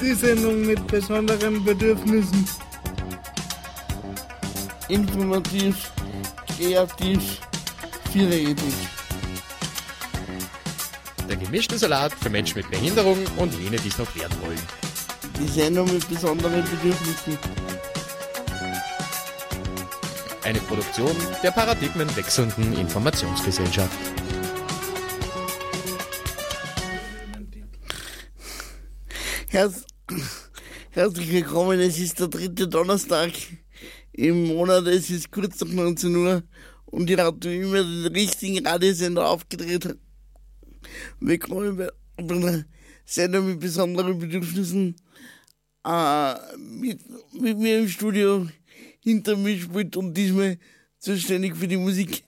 Die Sendung mit besonderen Bedürfnissen. Informativ, kreativ, vielredig. Der gemischte Salat für Menschen mit Behinderung und jene, die es noch werden wollen. Die Sendung mit besonderen Bedürfnissen. Eine Produktion der paradigmenwechselnden Informationsgesellschaft. Herz, herzlich willkommen, es ist der dritte Donnerstag im Monat, es ist kurz nach 19 Uhr und ihr habt immer den richtigen Radiosender aufgedreht. Willkommen bei einer Sendung mit besonderen Bedürfnissen. Äh, mit, mit mir im Studio hinter mir spielt und diesmal zuständig für die Musik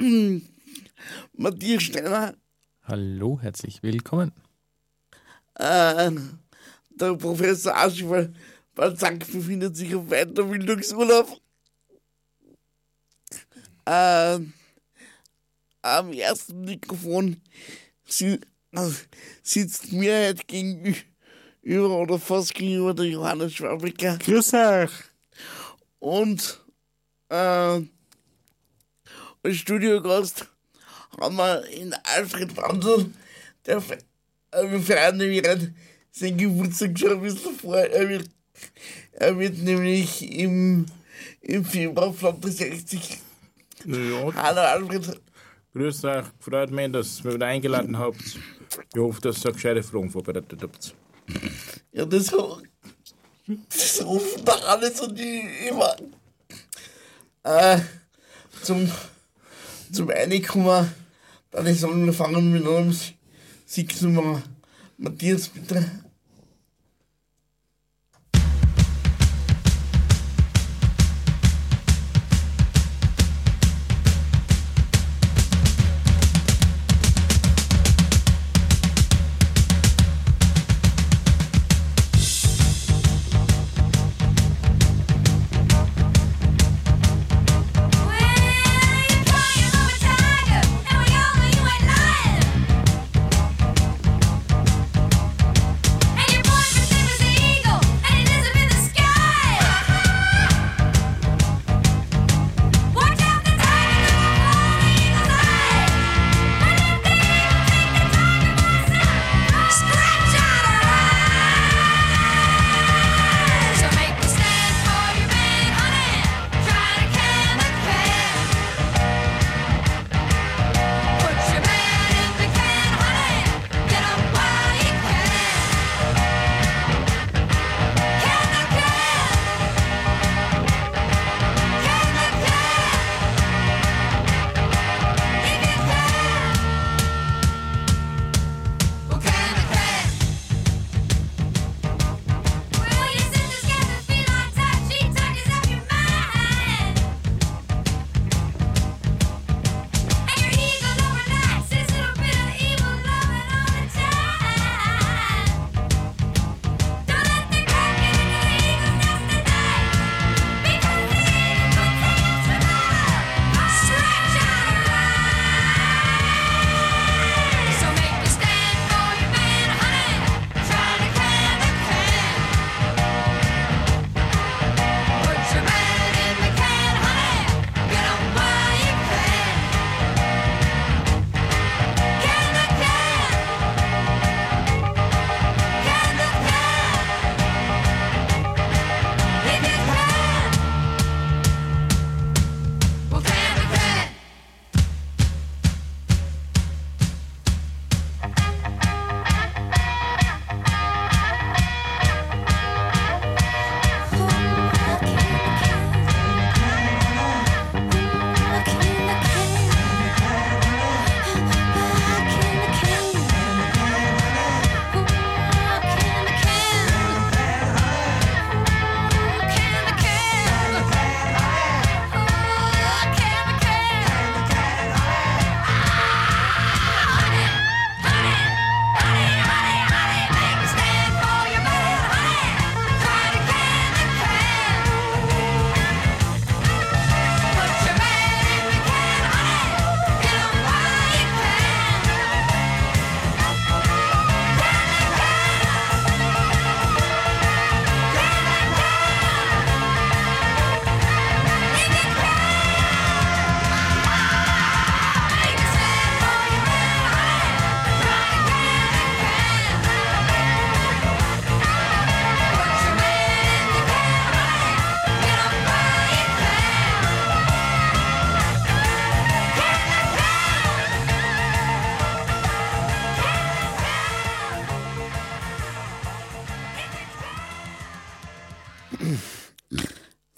Matthias Steiner. Hallo, herzlich willkommen. Äh, der Professor Aschwald Balzak befindet sich auf Weiterbildungsurlaub. Äh, am ersten Mikrofon si sitzt mir halt gegenüber oder fast gegenüber der Johannes Schwabiker. Grüß euch. Und äh, als Studiogast haben wir in Alfred Brandl, der Wir feiern nämlich gerade sein Geburtstag schon ein bisschen vor. Er wird, er wird nämlich im, im Februar flott 60. Ja, Hallo Alfred. grüß euch. Freut mich, dass ihr mich wieder eingeladen habt. Ich hoffe, dass ihr gescheite Fragen vorbereitet habt. Ja, das, das rufen doch alle so die immer. Äh, zum, zum Einkommen, dann ich sagen, wir fangen mit einem Siegsnummer. Matthias, bitte.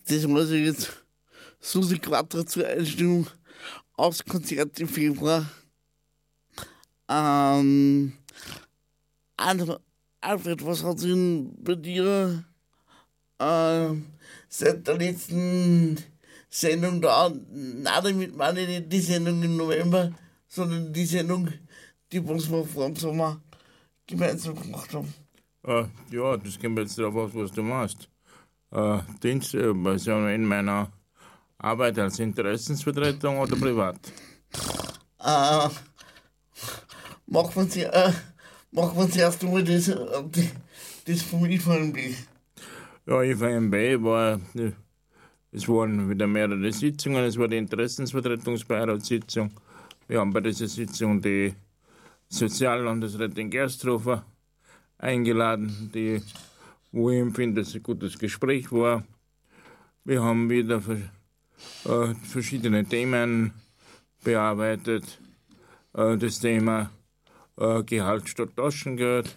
Das war also jetzt Susi Quattro zur Einstellung aufs Konzert im Februar. Ähm, Alfred, was hat sich bei dir äh, seit der letzten Sendung da, nein, damit meine ich nicht die Sendung im November, sondern die Sendung, die was wir vor dem Sommer gemeinsam gemacht haben? Äh, ja, das kommt jetzt darauf aus, was du machst. Äh, Dienst, in meiner Arbeit als Interessensvertretung oder privat? Äh, machen wir sie, äh, machen wir zuerst einmal das, äh, das vom IVMB. Ja, IVMB war, äh, es waren wieder mehrere Sitzungen, es war die Interessensvertretungsbeiratssitzung. Wir haben bei dieser Sitzung die Soziallandesrätin Gersthofer eingeladen, die, wo ich empfinde, dass ein gutes Gespräch war. Wir haben wieder äh, verschiedene Themen bearbeitet. Äh, das Thema äh, Gehalt statt Taschengeld,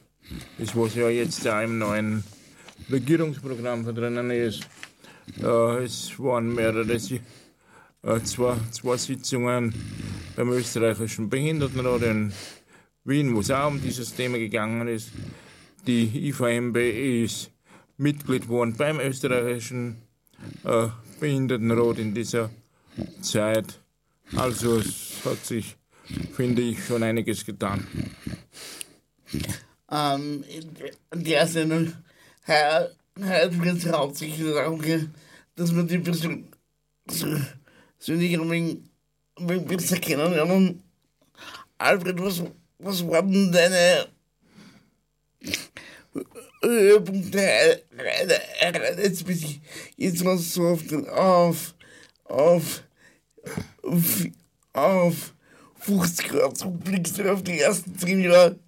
das was ja jetzt ja im neuen Regierungsprogramm drinnen ist. Es waren mehrere zwei, zwei Sitzungen beim österreichischen Behindertenrat in Wien, wo es auch um dieses Thema gegangen ist. Die IVMB ist Mitglied geworden beim österreichischen äh, Behindertenrat in dieser Zeit. Also es hat sich, finde ich, schon einiges getan. Ähm, in der Sendung wird es hauptsächlich darum gehen, dass wir die Person persönlich ein besser kennenlernen. Alfred, was, was waren denn deine jetzt bis ich jetzt was so auf den auf auf auf, auf 50 Grad zurückblickst du auf die ersten 10 Jahre.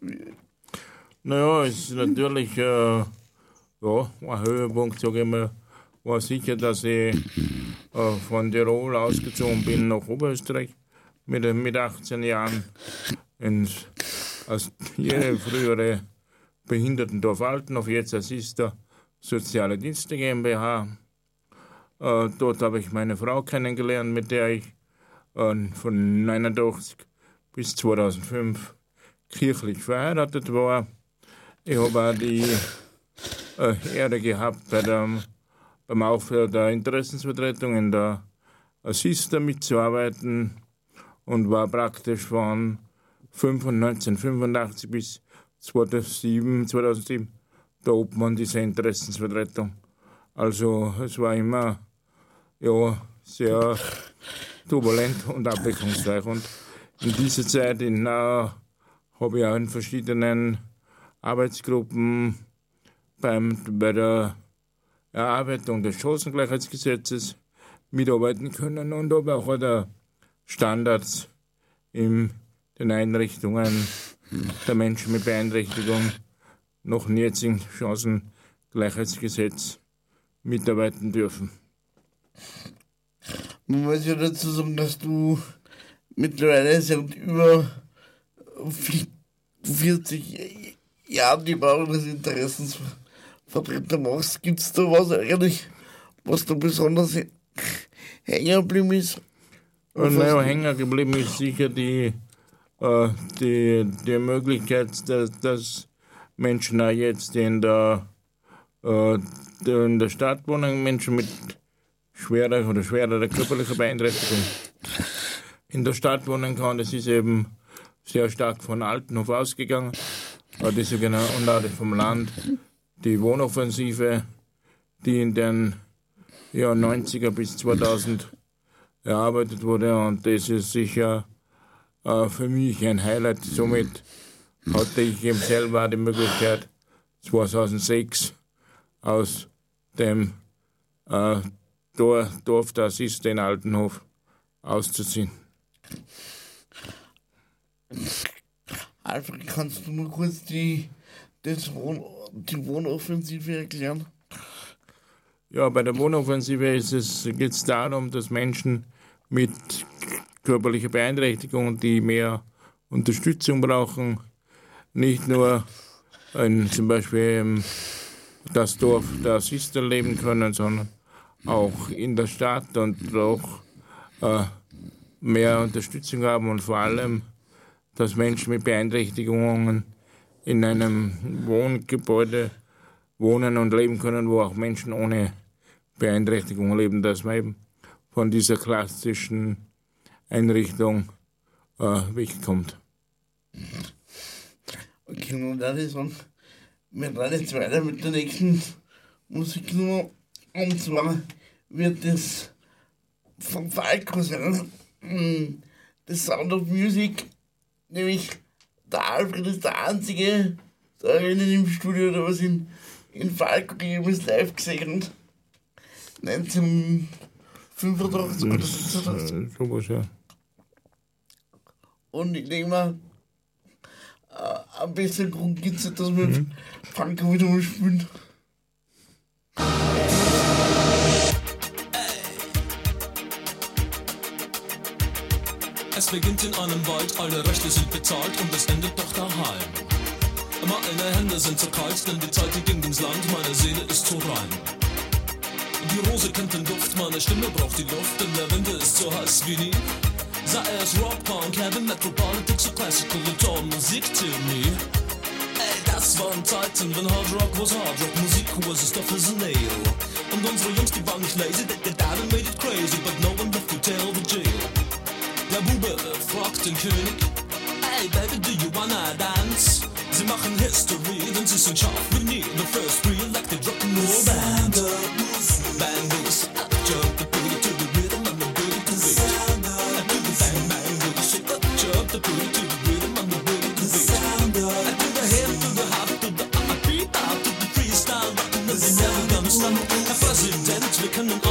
Naja, es ist natürlich äh, ja, ein Höhepunkt, sage ich mal, war sicher, dass ich äh, von Tirol ausgezogen bin nach Oberösterreich mit, mit 18 Jahren ins, als jede frühere Behindertendorf Altenhof, jetzt als ist der Soziale Dienste GmbH. Äh, dort habe ich meine Frau kennengelernt, mit der ich äh, von 89 bis 2005 kirchlich verheiratet war. Ich habe auch die äh, Ehre gehabt, bei dem, beim Aufbau der Interessensvertretung in der Assista mitzuarbeiten und war praktisch von 5 1985 bis 2007, 2007 der Obmann dieser Interessensvertretung. Also es war immer ja, sehr turbulent und abwechslungsreich. Und in dieser Zeit in, äh, habe ich auch in verschiedenen Arbeitsgruppen beim, bei der Erarbeitung des Chancengleichheitsgesetzes mitarbeiten können und habe auch Standards in den Einrichtungen der Menschen mit Beeinträchtigung noch dem jetzigen Chancengleichheitsgesetz mitarbeiten dürfen. Man muss ja dazu sagen, dass du mittlerweile seit über vi- 40 Jahren die Bauern des Interessensvertreter machst. Gibt es da was eigentlich, was da besonders hä- hängen geblieben ist? Und naja, hängen geblieben ist sicher die, die, die Möglichkeit, dass, dass Menschen auch jetzt in der, äh, in der Stadt wohnen, Menschen mit schwerer oder schwerer körperlicher Beeinträchtigung in der Stadt wohnen kann. Das ist eben sehr stark von Altenhof ausgegangen. Die sogenannte, auch vom Land, die Wohnoffensive, die in den ja, 90er bis 2000 erarbeitet wurde und das ist sicher äh, für mich ein Highlight. Somit hatte ich eben selber die Möglichkeit, 2006 aus dem äh, Dor Dorf der Assist in Altenhof auszuziehen. Alfred, kannst du mal kurz die, das Wohn die Wohnoffensive erklären? Ja, bei der Wohnoffensive ist geht es darum, dass Menschen mit körperlicher Beeinträchtigung, die mehr Unterstützung brauchen, nicht nur in zum Beispiel im das Dorf der Assister leben können, sondern auch in der Stadt und auch äh, mehr Unterstützung haben und vor allem, dass Menschen mit Beeinträchtigungen in einem Wohngebäude wohnen und leben können, wo auch Menschen ohne Beeinträchtigung leben, dass man eben von dieser klassischen Einrichtung äh, wegkommt. Okay, nun dann ist sagen, wir reiten jetzt weiter mit der nächsten Musiknummer. Und zwar wird das von Falco sein. Mm, Das Sound of Music, nämlich der Alfred ist der einzige, der erinnert im Studio, der was in, in Falco jemals live gesehen hat. 1985 oder so. Äh, sowas, ja. Und ich denke mal, äh, ein besseren Grund gibt es nicht, dass wir mhm. Falco wieder mal spielen. Es beginnt in einem Wald, alle Rechte sind bezahlt und es endet doch daheim. Meine Hände sind zu kalt, denn die Zeit die ging ins Land, meine Seele ist zu rein. Die Rose kennt den Duft, meine Stimme braucht die Luft, denn der Winter ist so heiß wie nie. Sei es Rock, Punk, Heavy Metal, Politics, so Classical und Tonmusiktheorie. Ey, das waren Zeiten, wenn Hard Rock was Hard Rock, Musik was as tough as a nail. Und unsere Jungs, die waren nicht lazy, they get out and made it crazy, but no one left to tell the jail. Der Bube fragt den König, Hey Baby, do you wanna dance? Sie machen History, denn sie sind scharf wie nie. The first real electric rock'n'roll band. Bang Willkommen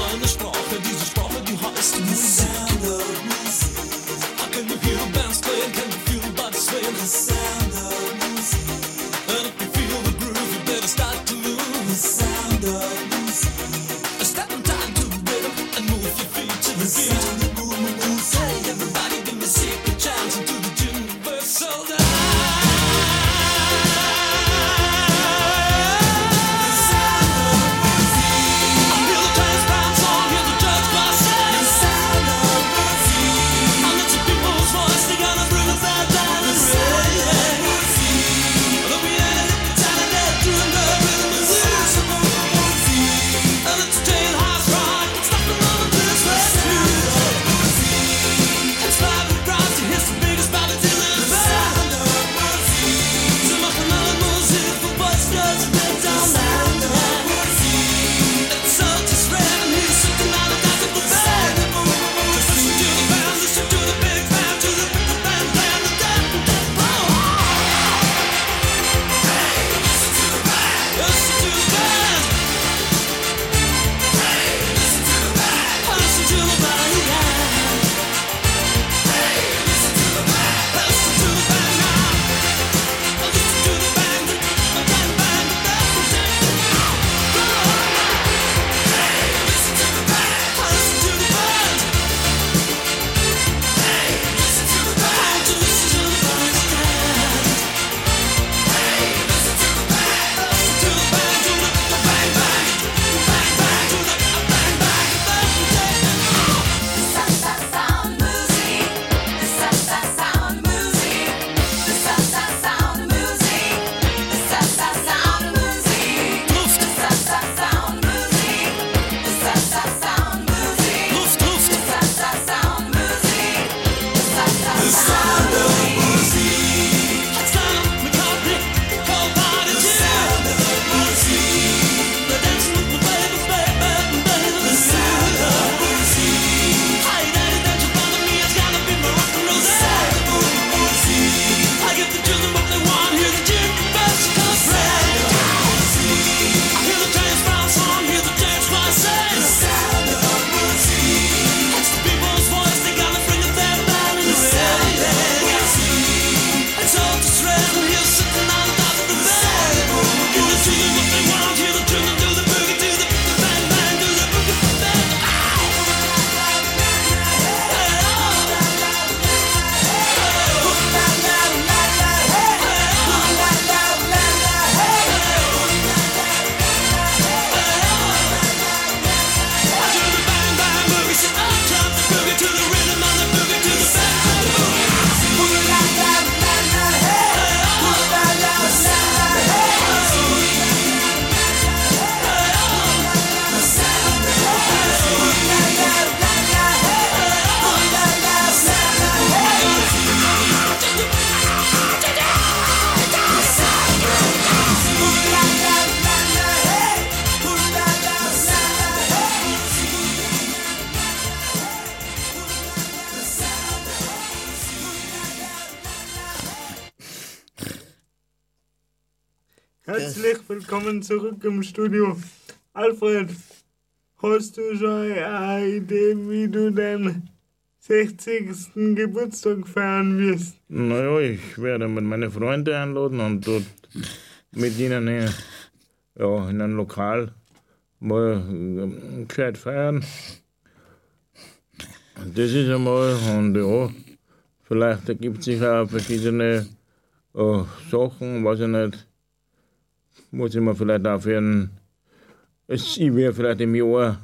willkommen zurück im Studio. Alfred, hast du schon eine Idee, wie du deinen 60. Geburtstag feiern wirst? Naja, ich werde mit meinen Freunden einladen und dort mit ihnen in, ja, in einem Lokal mal ähm, gescheit feiern. Das ist einmal, und ja, vielleicht ergibt sich auch verschiedene äh, Sachen, weiß ich nicht. Muss ich mir vielleicht auch für einen, es- ich werde vielleicht im Jahr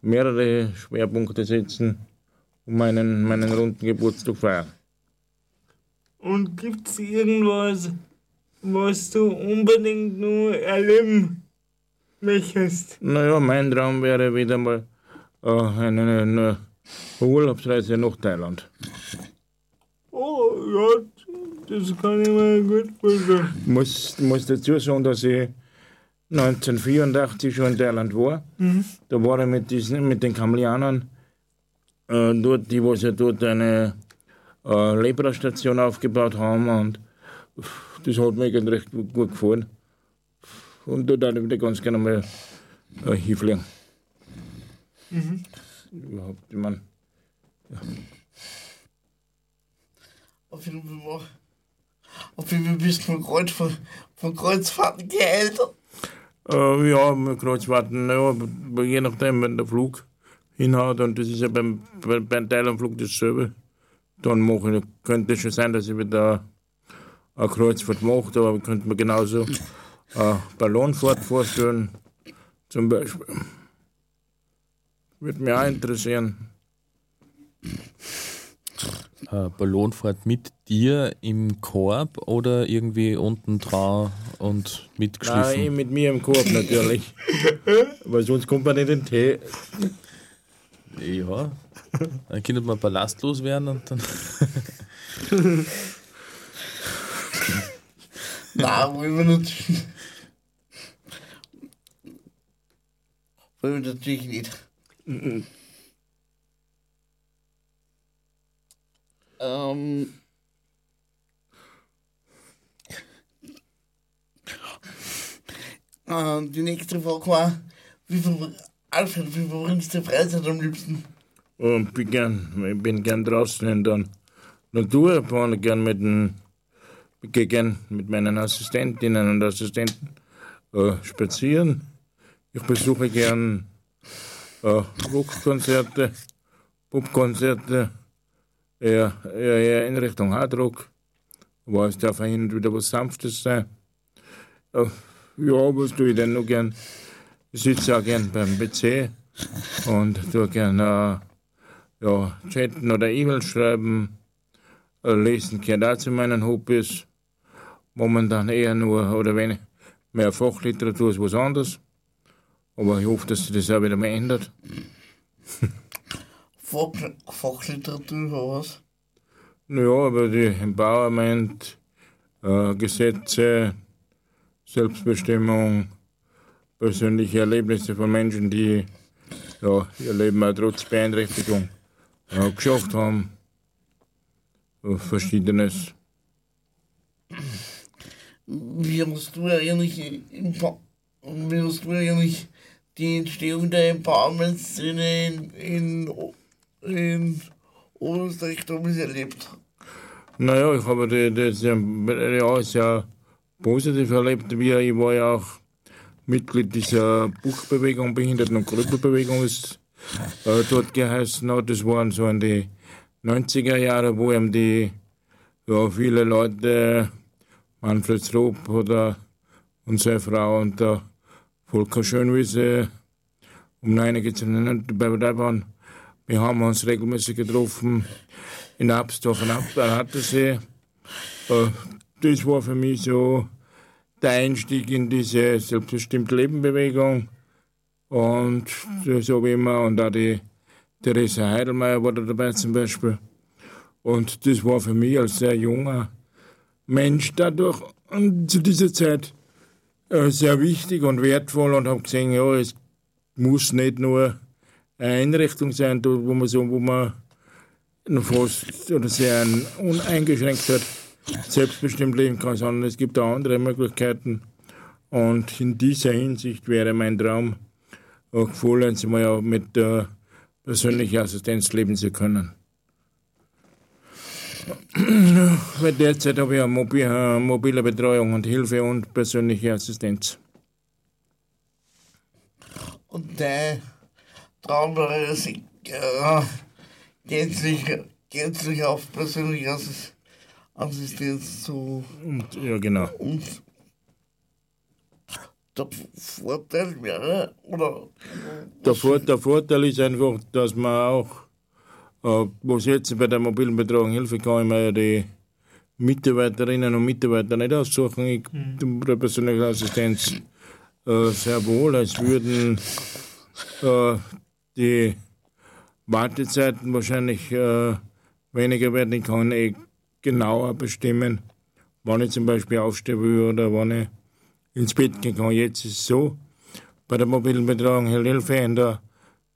mehrere Schwerpunkte setzen, um meinen, meinen runden Geburtstag feiern. Und gibt's irgendwas, was du unbedingt nur erleben möchtest? Naja, mein Traum wäre wieder mal äh, eine, eine Urlaubsreise nach Thailand. Oh, ja, das kann ich mir gut vorstellen. Ich muss, muss dazu sagen, dass ich 1984 schon in Thailand war. Da war ich mit, diesen, mit den Kamelianern äh, dort, die was ja dort eine äh, Lepra-Station aufgebaut haben und das hat mir recht gut, gut gefallen. Und da würde ich wieder ganz gerne mal äh, hinfliegen. Überhaupt, ich meine, Auf jeden Fall, jeden Fall bist von, Kreuz, von, von Kreuzfahrten geältert. Äh, ja, mit Kreuzfahrten, ja, je nachdem, wenn der Flug hinhaut, und das ist ja beim, bei, beim Thailandflug dasselbe, dann mache ich, könnte es schon sein, dass ich wieder eine Kreuzfahrt mache, aber könnte mir genauso eine Ballonfahrt vorstellen, zum Beispiel. Würde mich auch interessieren. Äh, Ballonfahrt mit dir im Korb oder irgendwie unten dran und Nein, mitgeschliffen? eh mit mir im Korb natürlich. Weil sonst kommt man nicht in den Tee. Ja. Dann könnte man ballastlos werden und dann. Nein, wollen wir natürlich. Wollen wir natürlich nicht. Ähm. Äh, die nächste Frage war, wie viel, Alfred, wie verbringst du die Freizeit am liebsten? Und bin gern, ich bin gern draußen in der Natur, fahre gern mit den, gehe gern mit meinen Assistentinnen und Assistenten äh, spazieren. Ich besuche gern äh, Rockkonzerte, Popkonzerte, eher, eher, eher in Richtung Hardrock. Aber es darf hin und wieder was Sanftes sein. Äh, ja, was tue ich denn noch gern? Ich sitze auch gern beim PC und tue gern äh, ja, chatten oder E-Mails schreiben, äh, lesen gehört auch zu meinen Hobbys. Momentan eher nur, oder wenn mehr Fachliteratur ist was anderes. Aber ich hoffe, dass sich das auch wieder mal ändert. Fach, Fachliteratur oder was? Ja, aber die Empowerment, äh, Gesetze, Selbstbestimmung, persönliche Erlebnisse von Menschen, die ja, ihr Leben auch trotz Beeinträchtigung äh, geschafft haben. Äh, Verschiedenes. Wie hast du eigentlich, Empo- wie hast du eigentlich die Entstehung der Empowerment-Szene in, in, in Oberösterreich damals erlebt? Naja, ich habe die- das ja, ja, sehr positiv erlebt. Wir, ich war ja auch Mitglied dieser Buchbewegung, Behinderten- und Krüppelbewegung, ist äh, dort geheißen hat. Das waren so in die 90er Jahre, wo eben die, ja, viele Leute, Manfred Stroop oder unsere Frau und der Volker Schönwiese, um einige zu nennen, dabei waren. Wir haben uns regelmäßig getroffen in Absdorf und Ab Attersee. Äh, Das war für mich so der Einstieg in diese selbstbestimmte Lebenbewegung. Und habe ich immer, und auch die Theresa Heidelmeier war da dabei zum Beispiel. Und das war für mich als sehr junger Mensch dadurch und zu dieser Zeit äh, sehr wichtig und wertvoll und habe gesehen, ja, es muss nicht nur Einrichtung sein, wo man so, wo man fast oder sehr uneingeschränkt hat, selbstbestimmt leben kann, sondern es gibt auch andere Möglichkeiten. Und in dieser Hinsicht wäre mein Traum, auch vollends mal mit der persönlichen Assistenz leben zu können. Weil derzeit habe ich eine mobi- eine mobile Betreuung und Hilfe und persönliche Assistenz. Und dein Traum wäre es, äh, gänzlich, gänzlich auf persönliche Assis- Assistenz zu Und, ja, genau. und der Vorteil wäre, oder Der, Vor der Vorteil ist einfach, dass man auch, äh, was jetzt bei der mobilen Betreuung Hilfe kann, ich ja die Mitarbeiterinnen und Mitarbeiter nicht aussuchen. Ich, der persönliche Assistenz äh, sehr wohl, als würden äh, die Wartezeiten wahrscheinlich äh, weniger werden. Ich kann eh genauer bestimmen, wann ich zum Beispiel aufstehen will oder wann ich ins Bett gehen kann. Jetzt ist es so, bei der mobilen Betreuung Hilfe in der,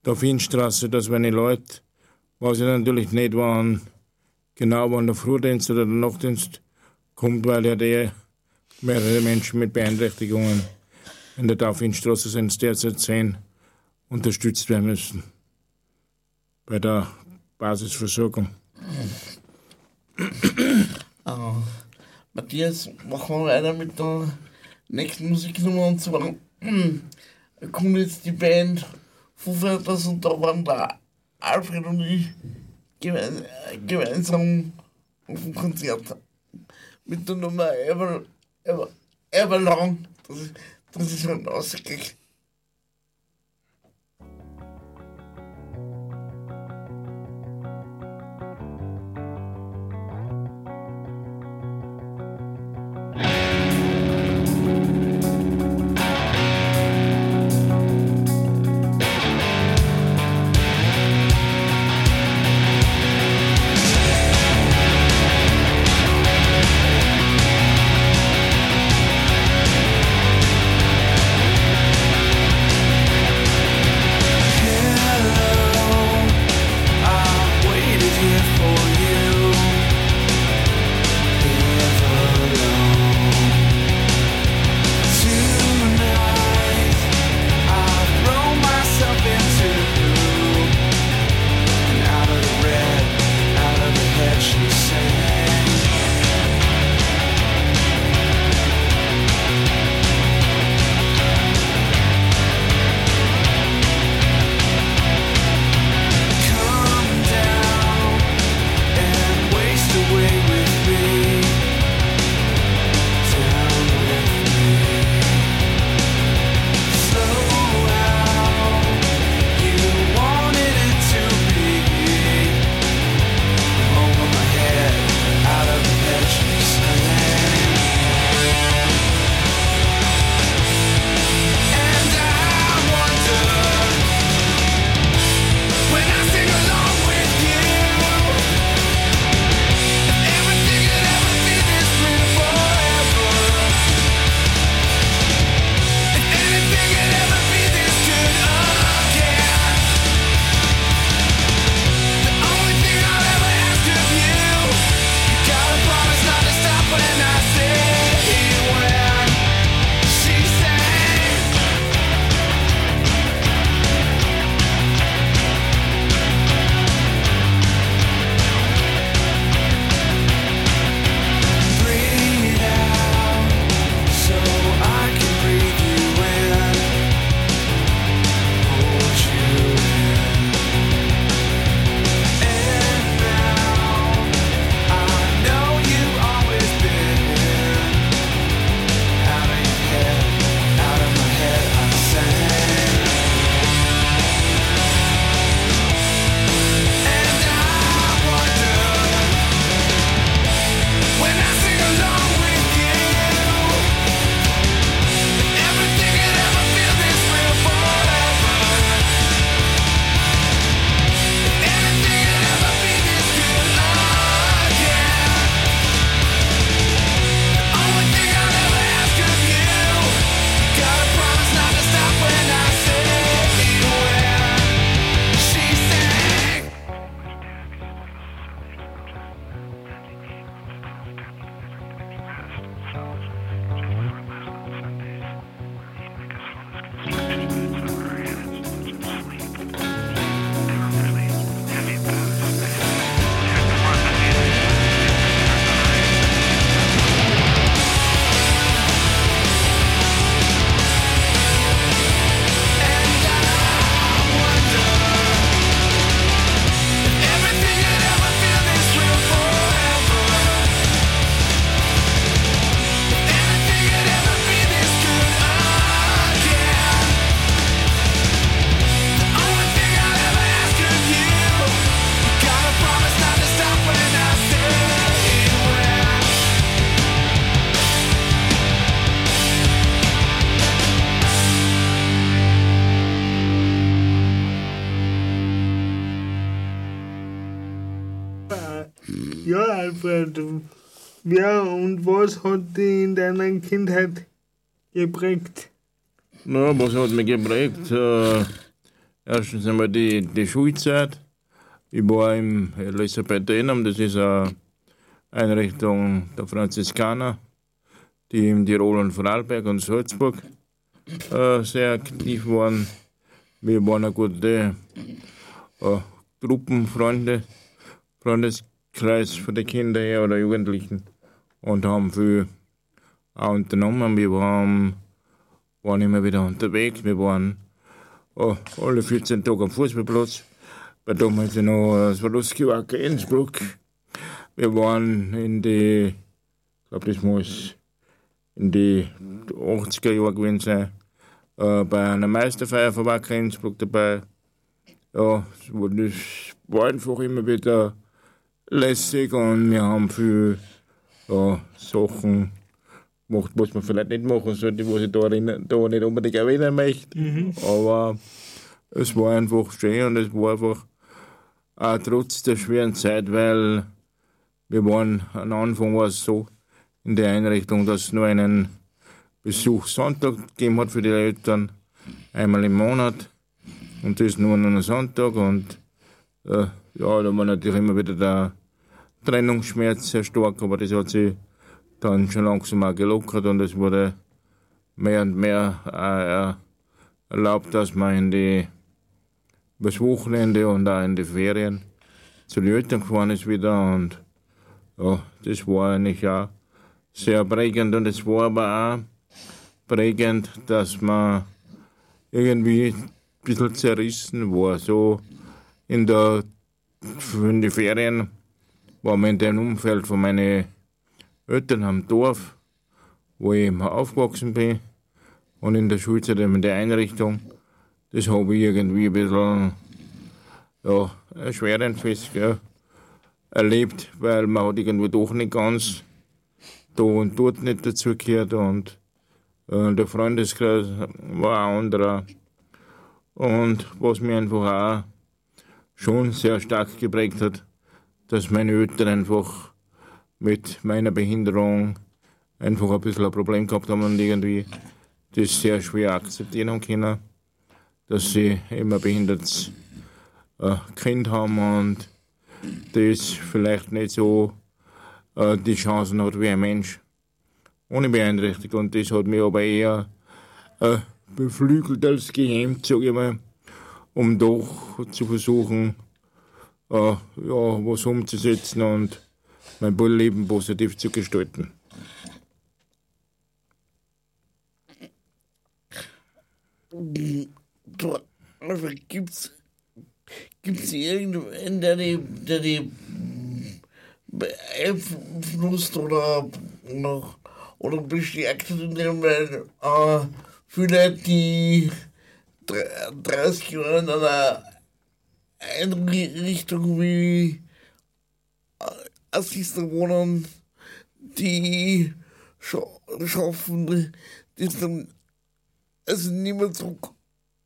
der Finnstraße, dass wenn die Leute, weiß ich natürlich nicht, wann genau wann der Frühdienst oder der Nachtdienst kommt, weil ja die mehrere Menschen mit Beeinträchtigungen in der Daufinstraße sind, es derzeit sehen, unterstützt werden müssen bei der Basisversorgung. äh, Matthias, machen wir weiter mit der nächsten Musiknummer und zwar kommt jetzt die Band Foo Fighters und da waren da Alfred und ich gemein, gemeinsam auf dem Konzert mit der Nummer Ever, Ever, Everlong. Das ist, ist schon ausgekriegt. Geprägt? Na, was hat mich geprägt? Äh, erstens einmal die, die Schulzeit. Ich war im Elisabethinum, das ist eine Einrichtung der Franziskaner, die in Tirol und Vorarlberg und Salzburg äh, sehr aktiv waren. Wir waren eine gute äh, Gruppenfreunde, Freundeskreis für die Kinder her oder Jugendlichen und haben viel auch unternommen. Wir waren, waren immer wieder unterwegs. Wir waren äh, alle 14 Tage am Fußballplatz. Bei damals noch äh, Swarovski Wacker Innsbruck. Wir waren in die, ich glaube, das muss in die 80er Jahre gewesen sein, äh, bei einer Meisterfeier von Wacker Innsbruck dabei. Ja, das war einfach immer wieder lässig und wir haben viel ja, Sachen gemacht, was man vielleicht nicht machen sollte, was ich da, erinnern, da nicht unbedingt erwähnen möchte. Aber es war einfach schön und es war einfach auch trotz der schweren Zeit, weil wir waren, am Anfang war es so in der Einrichtung, dass es nur einen Besuch Sonntag gegeben hat für die Eltern, einmal im Monat. Und das nur an einem Sonntag. Und äh, ja, da war natürlich immer wieder der Trennungsschmerz sehr stark, aber das hat sich dann schon langsam auch gelockert und es wurde mehr und mehr äh, erlaubt, dass man in die übers Wochenende und auch in die Ferien zu den gefahren ist wieder und ja, das war eigentlich auch sehr prägend und es war aber auch prägend, dass man irgendwie ein bisschen zerrissen war. So in der in die Ferien war man in dem Umfeld von meinen Eltern am Dorf, wo ich eben aufgewachsen bin und in der Schulzeit in der Einrichtung. Das habe ich irgendwie ein bisschen ja, erschwerend fest gell, erlebt, weil man hat irgendwie doch nicht ganz da und dort nicht dazugehört und äh, der Freundeskreis war ein anderer. Und was mir einfach auch schon sehr stark geprägt hat, dass meine Eltern einfach mit meiner Behinderung einfach ein bisschen ein Problem gehabt haben und irgendwie das sehr schwer akzeptieren können, dass sie immer ein behindertes äh, Kind haben und das vielleicht nicht so äh, die Chancen hat wie ein Mensch ohne Beeinträchtigung. Und das hat mich aber eher äh, beflügelt als gehemmt, sage ich mal, um doch zu versuchen, äh, ja, was umzusetzen und mein Leben positiv zu gestalten. Du, also gibt's, irgendwen, der die, der die beeinflusst oder noch oder bestärkt hat in dem, weil äh, viele, die dr- 30 Jahre in einer Einrichtung wie Assisten wohnen, die scha schaffen, das dann also niemand zurück,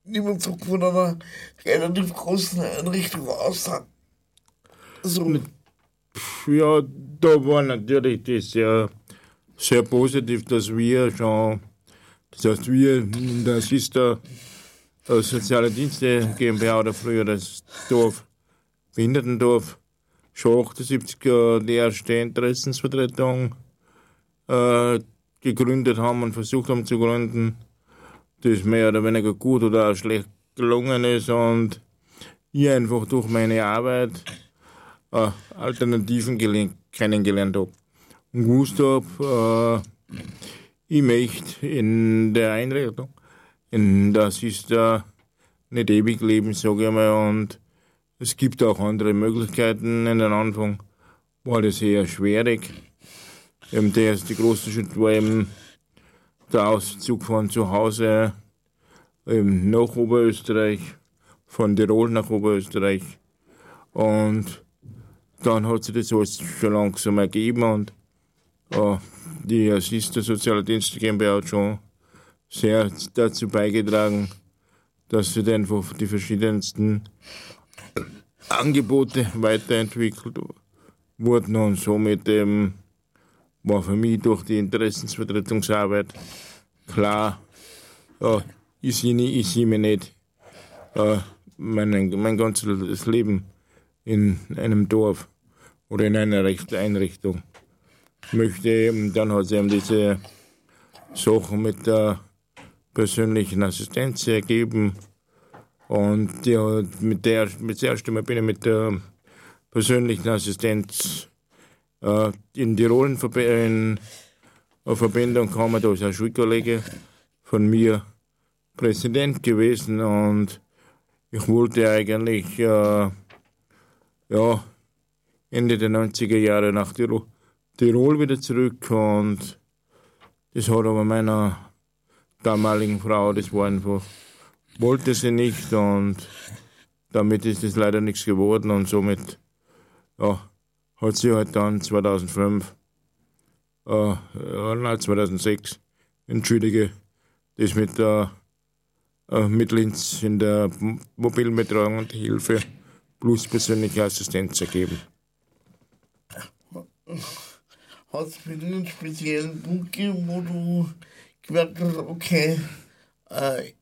niemand zurück von einer relativ großen Einrichtung aus. So, Ja, da war natürlich das sehr, sehr positiv, dass wir schon, das heißt, wir in der Sister äh, Soziale Dienste GmbH oder früher das Dorf, Behindertendorf, schon 78 äh, die erste Interessensvertretung. Äh, gegründet haben und versucht haben zu gründen, das mehr oder weniger gut oder auch schlecht gelungen ist und ich einfach durch meine Arbeit äh, Alternativen kennengelernt habe und gewusst habe, äh, ich möchte in der Einrichtung, in das ist da nicht ewig leben, sage ich mal, und es gibt auch andere Möglichkeiten. In den Anfang war das eher schwierig. Eben der erste große Schritt war eben der Auszug von zu Hause eben nach Oberösterreich, von Tirol nach Oberösterreich. Und dann hat sich das alles schon langsam ergeben und äh, die Assist der Soziale Dienste GmbH hat schon sehr dazu beigetragen, dass sie einfach die verschiedensten Angebote weiterentwickelt wurden und somit ähm, war für mich durch die Interessensvertretungsarbeit klar, ja, ich sehe nie, ich mich nicht äh, mein, mein ganzes Leben in einem Dorf oder in einer Recht- Einrichtung. Ich möchte eben, dann hat es eben diese Sachen mit der persönlichen Assistenz ergeben. Und hat mit der, mit der Mal bin ich mit der persönlichen Assistenz äh, in Tirol in, in Verbindung gekommen. Da ist ein Schulkollege von mir Präsident gewesen und ich wollte eigentlich äh, ja, Ende der 90er Jahre nach Tirol, Tirol wieder zurück und das hat aber meiner damaligen Frau, das war einfach, wollte sie nicht und damit ist es leider nichts geworden und somit ja, hat sie halt dann 2005, äh, nein, 2006, entschuldige, das mit der äh, mit Linz in der M- mobilen Betreuung und Hilfe plus persönliche Assistenz ergeben. Hat es für einen speziellen Punkt gegeben, wo du gemerkt hast, okay, äh,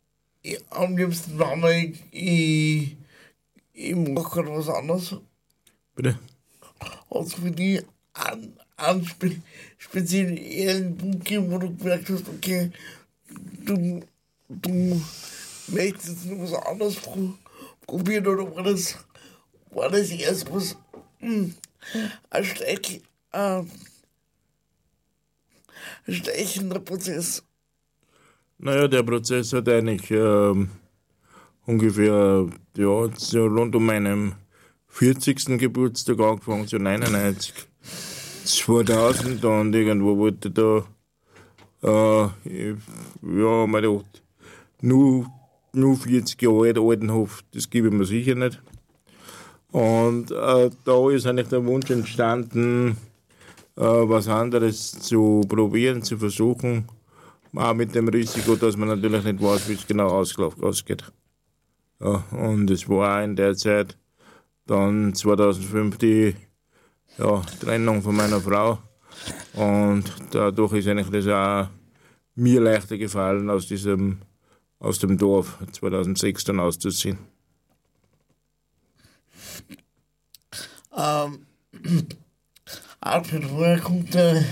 am liebsten war ich, ich, ich mache gerade was anderes. Bitte? Es für dich einen, einen spe speziellen Punkt gegeben, wo du gemerkt hast, okay, du, du möchtest noch was anderes pro probieren oder war das, war das erst was, hm, ein Steck, äh, ein stechender Prozess? Naja, der Prozess hat eigentlich ähm, ungefähr ja, so rund um meinem 40. Geburtstag angefangen, so 99, 2000 und irgendwo wollte da, äh, ich- ja, mal gedacht, nur, nur 40 Jahre alt, Altenhof, das gebe ich mir sicher nicht. Und äh, da ist eigentlich der Wunsch entstanden, äh, was anderes zu probieren, zu versuchen. Auch mit dem Risiko, dass man natürlich nicht weiß, wie es genau ausgeht. Ja, und es war auch in der Zeit dann 2005 die ja, Trennung von meiner Frau. Und dadurch ist eigentlich das auch mir leichter gefallen, aus diesem aus dem Dorf 2006 dann auszuziehen. Ähm, Alfred, woher kommt dein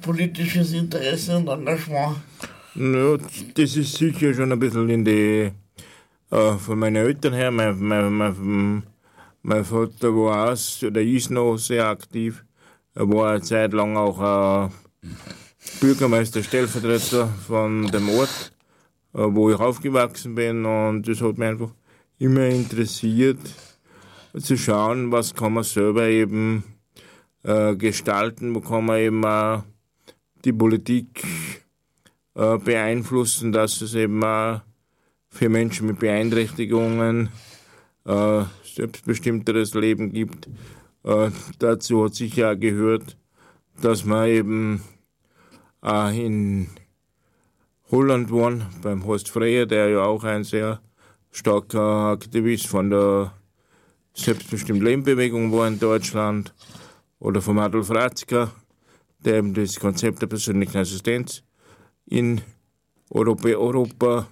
politisches Interesse und Engagement? Ja, das ist sicher schon ein bisschen in die, äh, von meinen Eltern her. Mein, mein, mein, mein Vater war auch, oder ist noch sehr aktiv. Er war eine Zeit lang auch äh, Bürgermeister, Stellvertreter von dem Ort, äh, wo ich aufgewachsen bin. Und das hat mich einfach immer interessiert, zu schauen, was kann man selber eben äh, gestalten, wo kann man eben auch die Politik äh, beeinflussen, dass es eben auch für Menschen mit Beeinträchtigungen äh, selbstbestimmteres Leben gibt. Äh, dazu hat sicher auch gehört, dass man eben auch in Holland waren, beim Horst Freyer, der ja auch ein sehr starker Aktivist von der selbstbestimmten Lebenbewegung war in Deutschland, oder vom Adolf Ratzker, der eben das Konzept der persönlichen Assistenz in Europa, Europa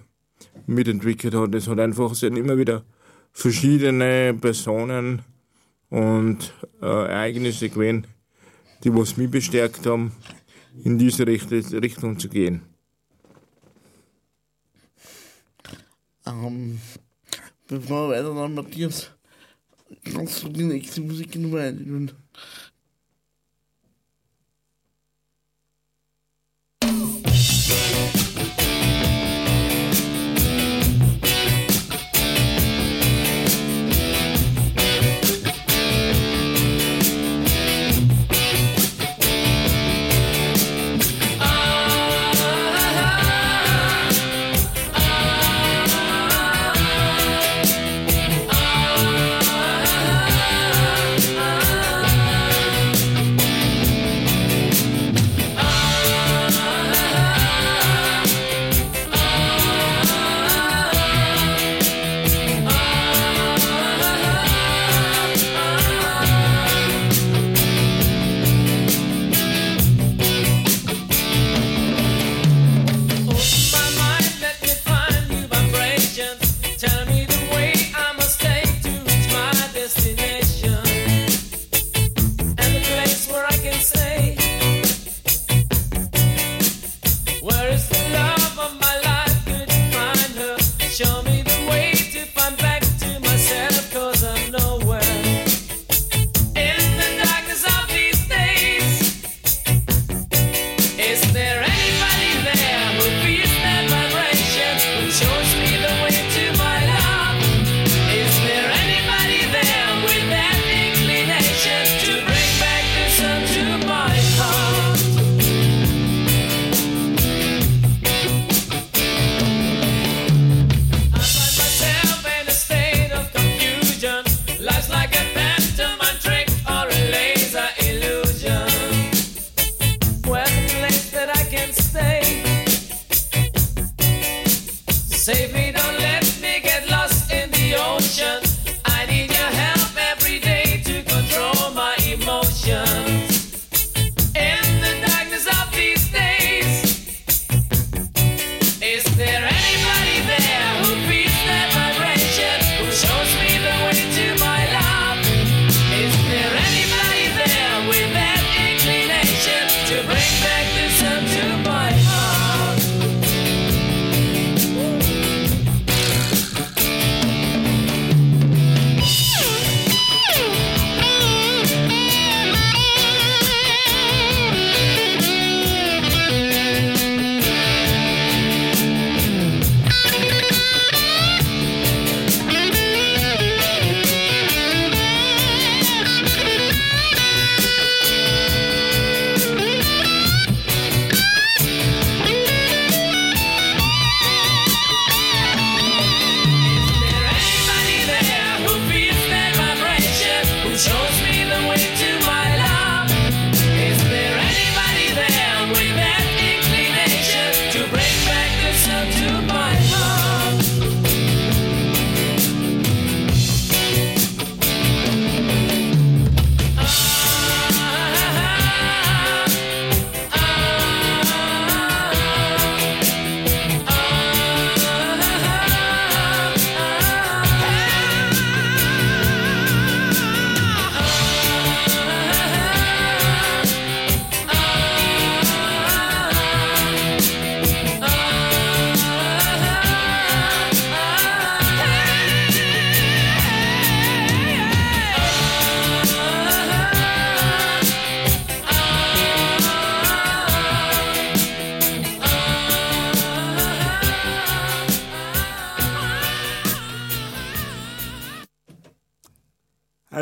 mitentwickelt hat. Es hat einfach sind immer wieder verschiedene Personen und äh, Ereignisse gewesen, die was mich bestärkt haben, in diese Richt Richtung zu gehen. Ähm, bevor wir weiter dann, Matthias, kannst du die nächste Musiknummer einführen? Ah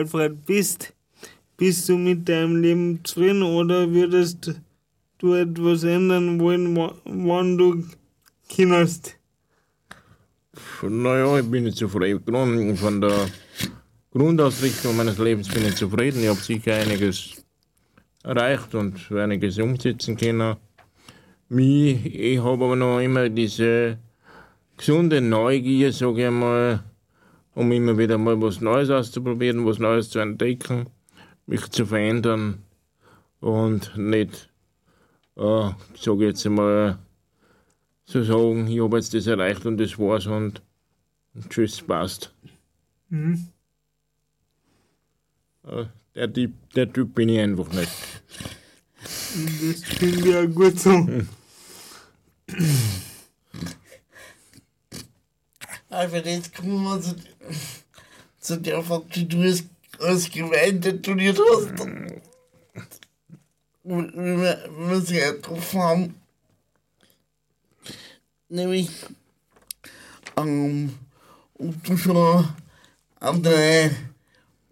Alfred, bist, bist du mit deinem Leben zufrieden oder würdest du etwas ändern wollen, wa- wann du kannst? Naja, ich bin jetzt zufrieden. Von der Grundausrichtung meines Lebens bin ich zufrieden. Ich habe sicher einiges erreicht und einiges umsetzen können. Ich habe aber noch immer diese gesunde Neugier, sage ich mal, um immer wieder mal was Neues auszuprobieren, was Neues zu entdecken, mich zu verändern und nicht, äh, sage jetzt einmal, zu sagen, ich habe jetzt das erreicht und das war's und tschüss, passt. Mhm. Äh, Der typ, der typ bin ich einfach nicht. Das finde ich ja gut so. Alfred, jetzt kommen wir zu, der Frage, die du als Gemeinde detoniert hast. Wie wir, wir sie getroffen haben. Nämlich, ähm, ob du schon an deine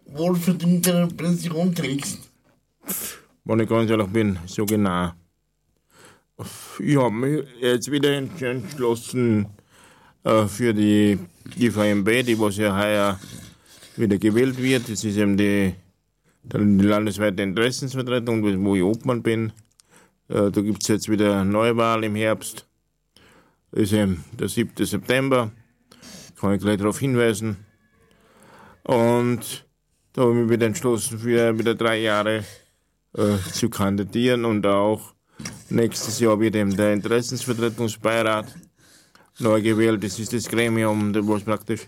wohlverdiente Pension trägst. Wenn ich ganz ehrlich bin, ich nein. Ich habe mich jetzt wieder ents- entschlossen äh, für die, die VMB, die was ja heuer wieder gewählt wird. Das ist eben die, die landesweite Interessensvertretung, wo ich Obmann bin. Äh, da gibt es jetzt wieder Neuwahl im Herbst. Das ist eben der 7. September. Kann ich gleich darauf hinweisen. Und da habe ich mich wieder entschlossen, für wieder drei Jahre äh, zu kandidieren und auch nächstes Jahr wird eben der Interessensvertretungsbeirat neu gewählt. Das ist das Gremium, das praktisch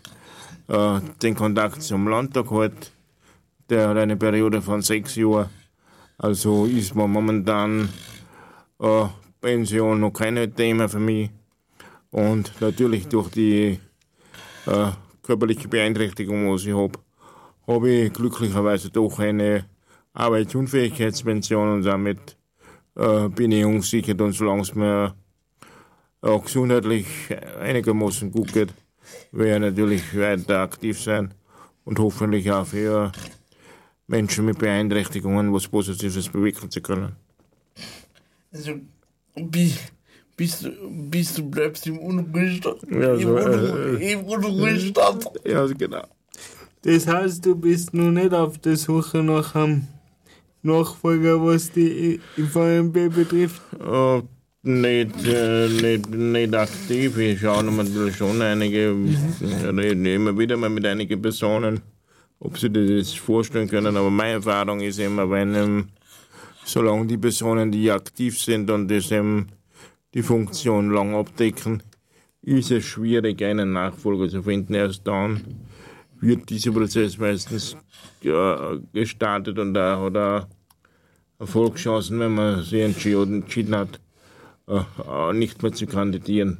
äh, den Kontakt zum Landtag hat. Der hat eine Periode von sechs Jahren. Also ist man momentan äh, Pension noch kein Thema für mich. Und natürlich durch die äh, körperliche Beeinträchtigung, was ich habe, habe ich glücklicherweise doch eine Arbeitsunfähigkeitspension und damit äh, bin ich unsichert und solange es mir auch gesundheitlich einigermaßen gut geht, werde ich natürlich weiter aktiv sein und hoffentlich auch für Menschen mit Beeinträchtigungen was Positives bewirken zu können. Also, bis, bis, du, bis du bleibst im Unruhestand. Ja, Im, so, Unru äh, Im Unruhestand. Ja, genau. Das heißt, du bist noch nicht auf der Suche nach einem Nachfolger, was die VMB betrifft. Äh, nicht, äh, nicht, nicht aktiv. Ich schaue natürlich schon einige, reden immer wieder mal mit einigen Personen, ob sie das vorstellen können. Aber meine Erfahrung ist immer, wenn, ähm, solange die Personen, die aktiv sind und das eben die Funktion lang abdecken, ist es schwierig, einen Nachfolger zu finden. Erst dann wird dieser Prozess meistens ja, gestartet und da hat er Erfolgschancen, wenn man sich entschieden, hat, äh, äh, nicht mehr zu kandidieren.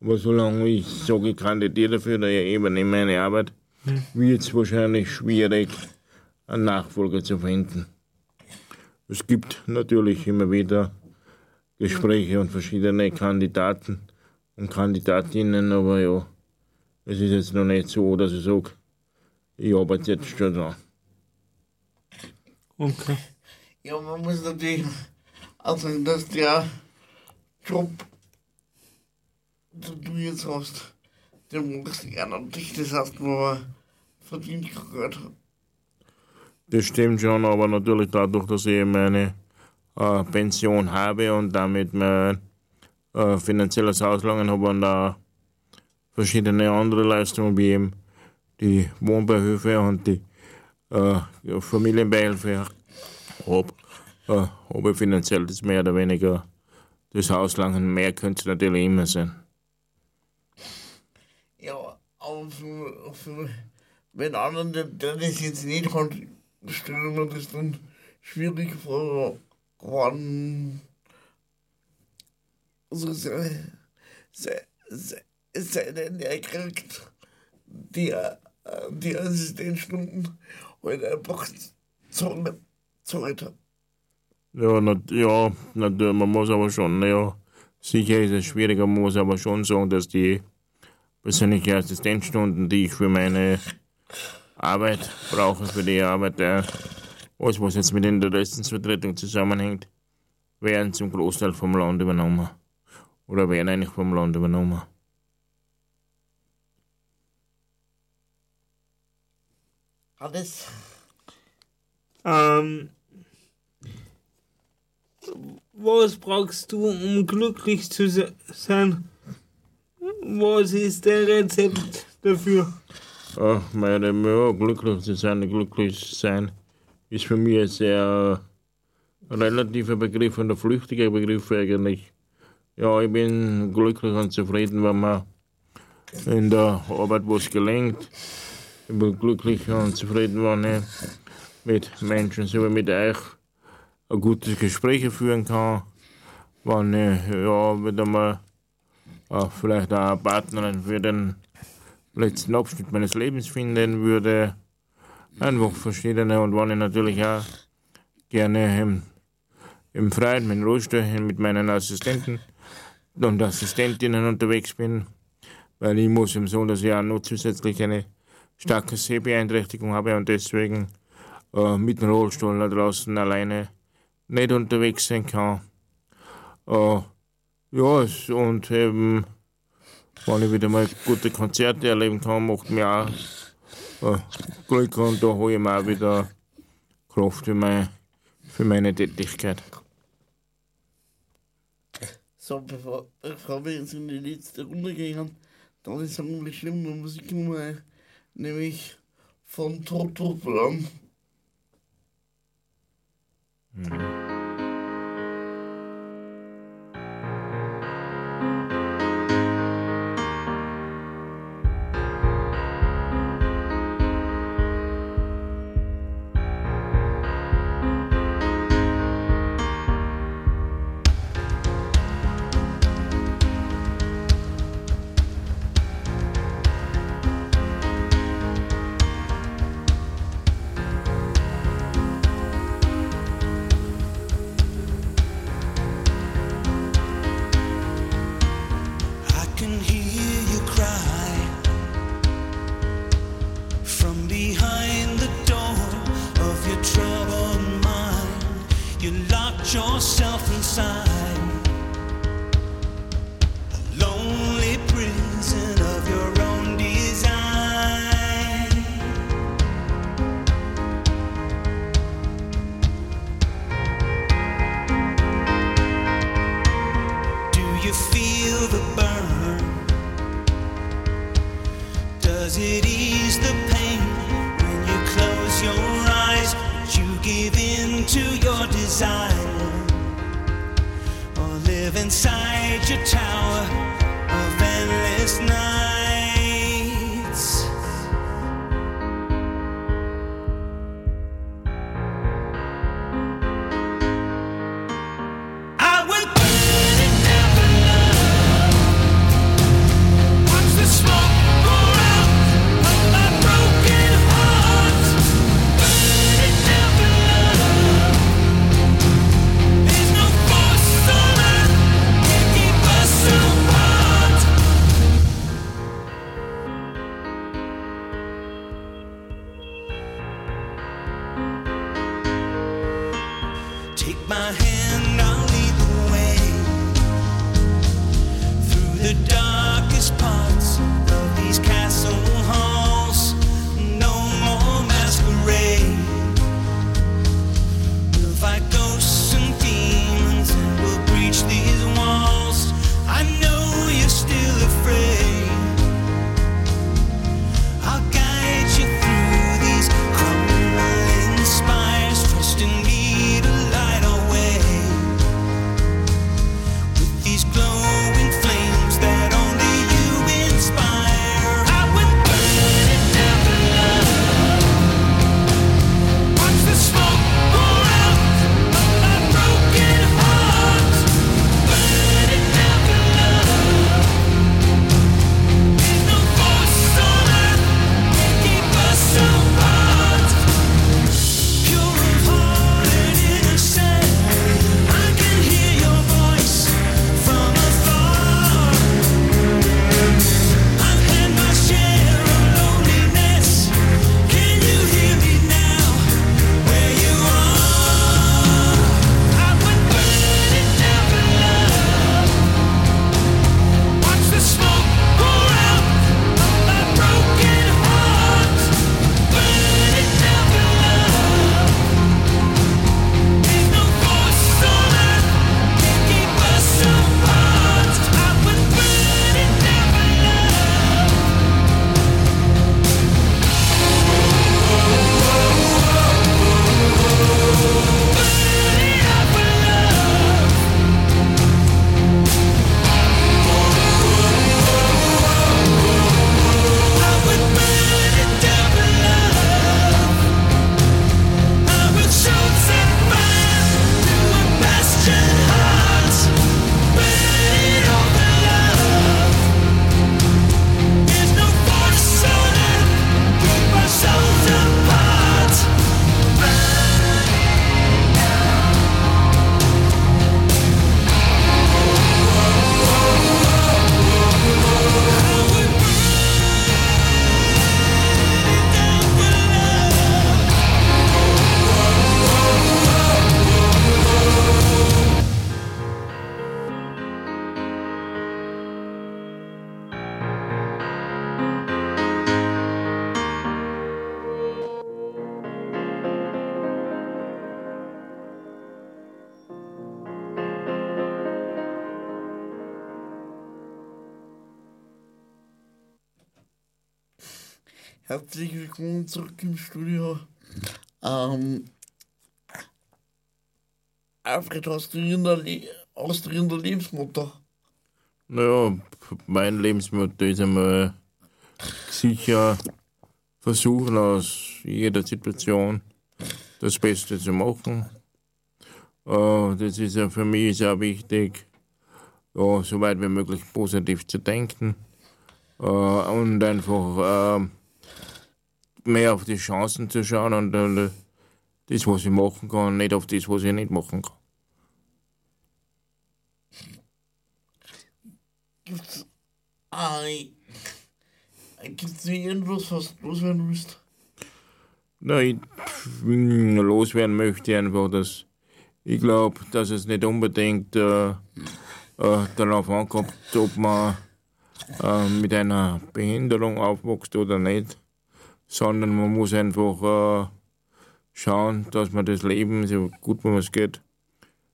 Aber solange ich sage, ich kandidiere dafür oder ich übernehme meine Arbeit, wird es wahrscheinlich schwierig, einen Nachfolger zu finden. Es gibt natürlich immer wieder Gespräche und verschiedene Kandidaten und Kandidatinnen, aber ja, es ist jetzt noch nicht so, dass ich sage, ich arbeite jetzt schon dran. Okay. Ja, man muss natürlich auch sagen, dass der Job, den du jetzt hast, den machst du gerne an dich. Das heißt, man verdient Geld. Das stimmt schon, aber natürlich dadurch, dass ich eben eine äh, Pension habe und damit mein äh, finanzielles Auslangen habe und auch verschiedene andere Leistungen wie eben die Wohnbeihilfe und die äh, Familienbeihilfe habe, äh, habe ich finanziell das mehr oder weniger das Auslangen. Mehr könnte natürlich immer sein. Ja, aber für, für wenn der, das jetzt nicht hat, stelle ich mir das dann schwierig vor, wann so se, se, se, seinen er kriegt, die, die Assistenzstunden halt einfach zahlt zahlt hat. Ja, nat ja natürlich, man muss aber schon, ja, sicher ist es schwieriger, man muss aber schon sagen, dass die persönliche Assistenzstunden, die ich für meine Arbeit brauche für die Arbeit. Äh, alles, was jetzt mit der Interessensvertretung zusammenhängt, werden zum Großteil vom Land übernommen. Oder werden eigentlich vom Land übernommen. Alles. Ähm, was brauchst du, um glücklich zu se- sein? Was ist der Rezept dafür? Ja, meine, ja, glücklich zu sein, glücklich sein, ist für mich ein sehr äh, relativer Begriff und ein flüchtiger Begriff eigentlich. Ja, ich bin glücklich und zufrieden, wenn mir in der Arbeit was gelingt. Ich bin glücklich und zufrieden, wenn ich mit Menschen, so wie mit euch, ein gutes Gespräch führen kann. Wenn ich ja, wieder mal äh, vielleicht eine Partnerin für den letzten Abschnitt meines Lebens finden würde. Einfach verschiedene und wenn ich natürlich auch gerne im, im Freien, mit Ruhestuhl, mit meinen Assistenten und Assistentinnen unterwegs bin, weil ich muss im so, dass ich auch noch zusätzlich eine starke Sehbeeinträchtigung habe und deswegen äh, mit dem Rollstuhl da draußen alleine nicht unterwegs sein kann. Äh, ja, es- und eben wenn ich wieder mal gute Konzerte erleben kann, macht mir auch äh, Glück und da hole ich mir auch wieder Kraft für meine, für meine Tätigkeit. So, bevor, bevor wir jetzt in die letzte Runde gehen, dann ist eine schlimme Musiknummer, nämlich von Toto Brown. Mm-hmm. Zurück im Studio. Ähm, Alfred, hast du irgendeine, Lebensmutter? Naja, mein Lebensmotto ist einmal sicher versuchen, aus jeder Situation das Beste zu machen. Äh, das ist ja für mich sehr wichtig, so weit wie möglich positiv zu denken äh, und einfach äh, mehr auf die Chancen zu schauen und äh, das, was ich machen kann, nicht auf das, was ich nicht machen kann. Gibt's, äh, gibt's irgendwas, was du loswerden willst? Na, ich mm, loswerden möchte ich einfach, dass ich glaube, dass es nicht unbedingt äh, äh, darauf ankommt, ob man äh, mit einer Behinderung aufwächst oder nicht, sondern man muss einfach äh, schauen, dass man das Leben so gut wie es geht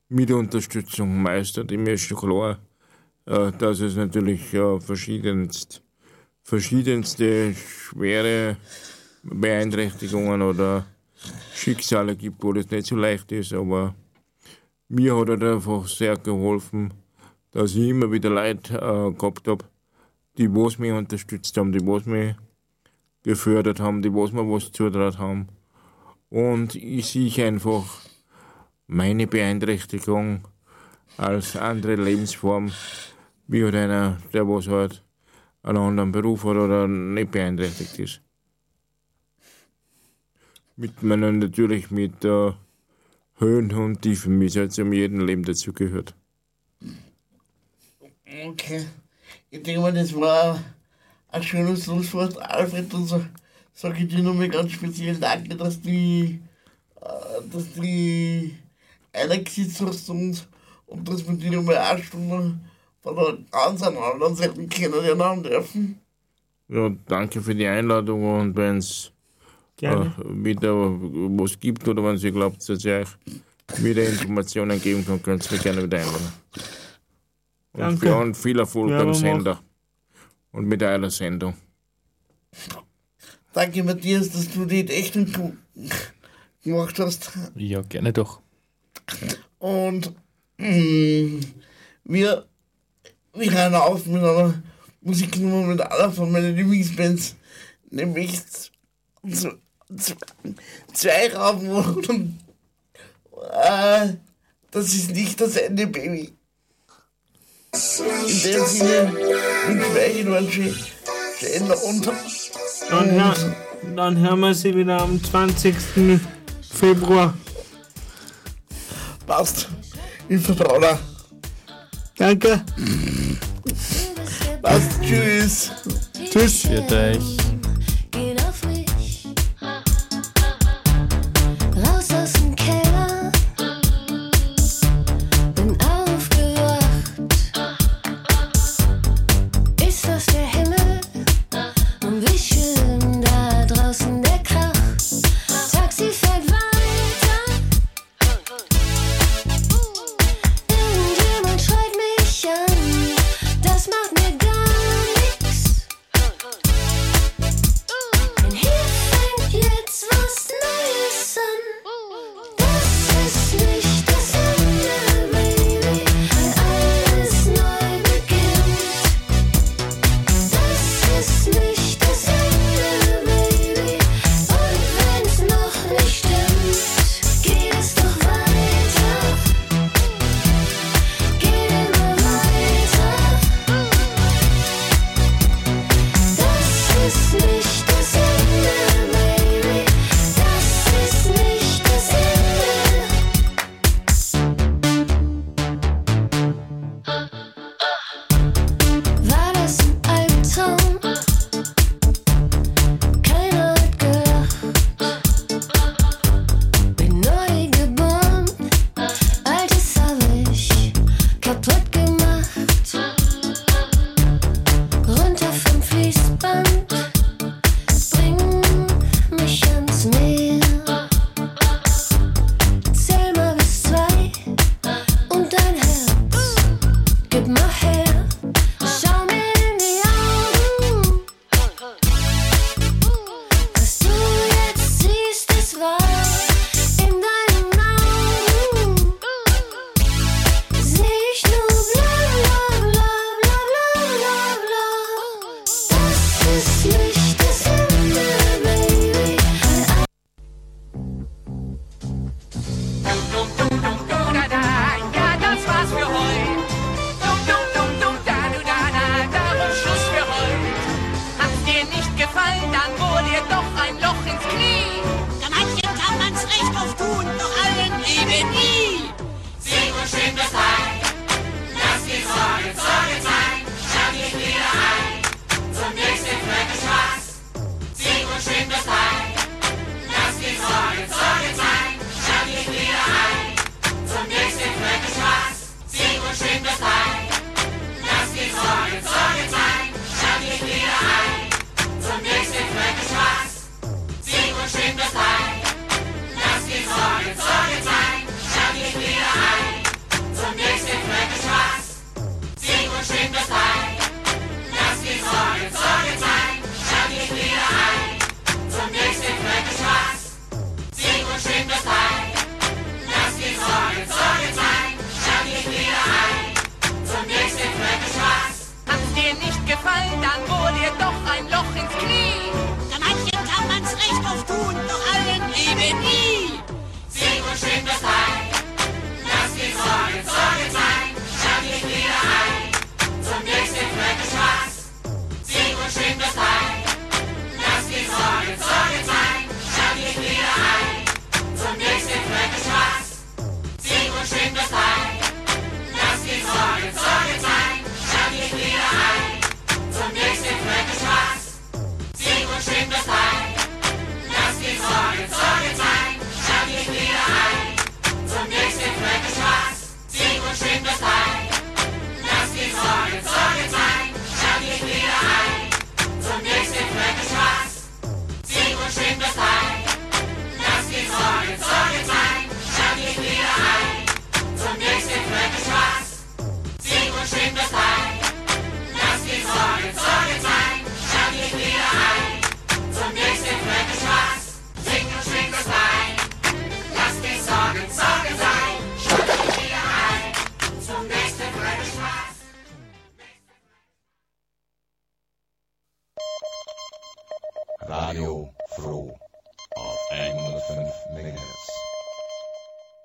mit Unterstützung meistert. Mir ist schon klar, äh, dass es natürlich äh, verschiedenst, verschiedenste schwere Beeinträchtigungen oder Schicksale gibt, wo das nicht so leicht ist, aber mir hat er einfach sehr geholfen, dass ich immer wieder Leute äh, gehabt habe, die was mich unterstützt haben, die was mich gefördert haben, die was mir was zutraut haben. Und ich sehe einfach meine Beeinträchtigung als andere Lebensform, wie halt einer, der was halt einen anderen Beruf hat oder nicht beeinträchtigt ist. Mit meinen, natürlich mit äh, Höhen und Tiefen, wie es halt zu jedem Leben dazugehört. Okay. Ich denke mal, das war ein schönes Schlusswort, Alfred. Und so sage ich dir nochmal ganz speziell Danke, dass du, äh, dass du eingesetzt hast und, und dass wir dir nochmal eine Stunde von einer ganz anderen Seite kennenlernen dürfen. Ja, danke für die Einladung und wenn es äh, wieder was gibt oder wenn Sie glaubt, dass ich euch wieder Informationen geben kann, könnt ihr mich gerne wieder einladen. Und, Danke. viel- und viel Erfolg Ja, am Sender und mit eurer Sendung. Danke, Matthias, dass du die echt gut gemacht hast. Ja, gerne doch. Und mh, wir, wir hören auf mit einer Musiknummer mit einer von meinen Lieblingsbands, nämlich z- z- z- zwei Raben und äh, das ist nicht das Ende, Baby. In dem Sinne wünschen wir euch noch einen schönen schönen und Dann, hör, dann hören wir sie wieder am 20. Februar. passt. Ich vertraue dir. Danke. Passt. Tschüss. Tschüss. Für.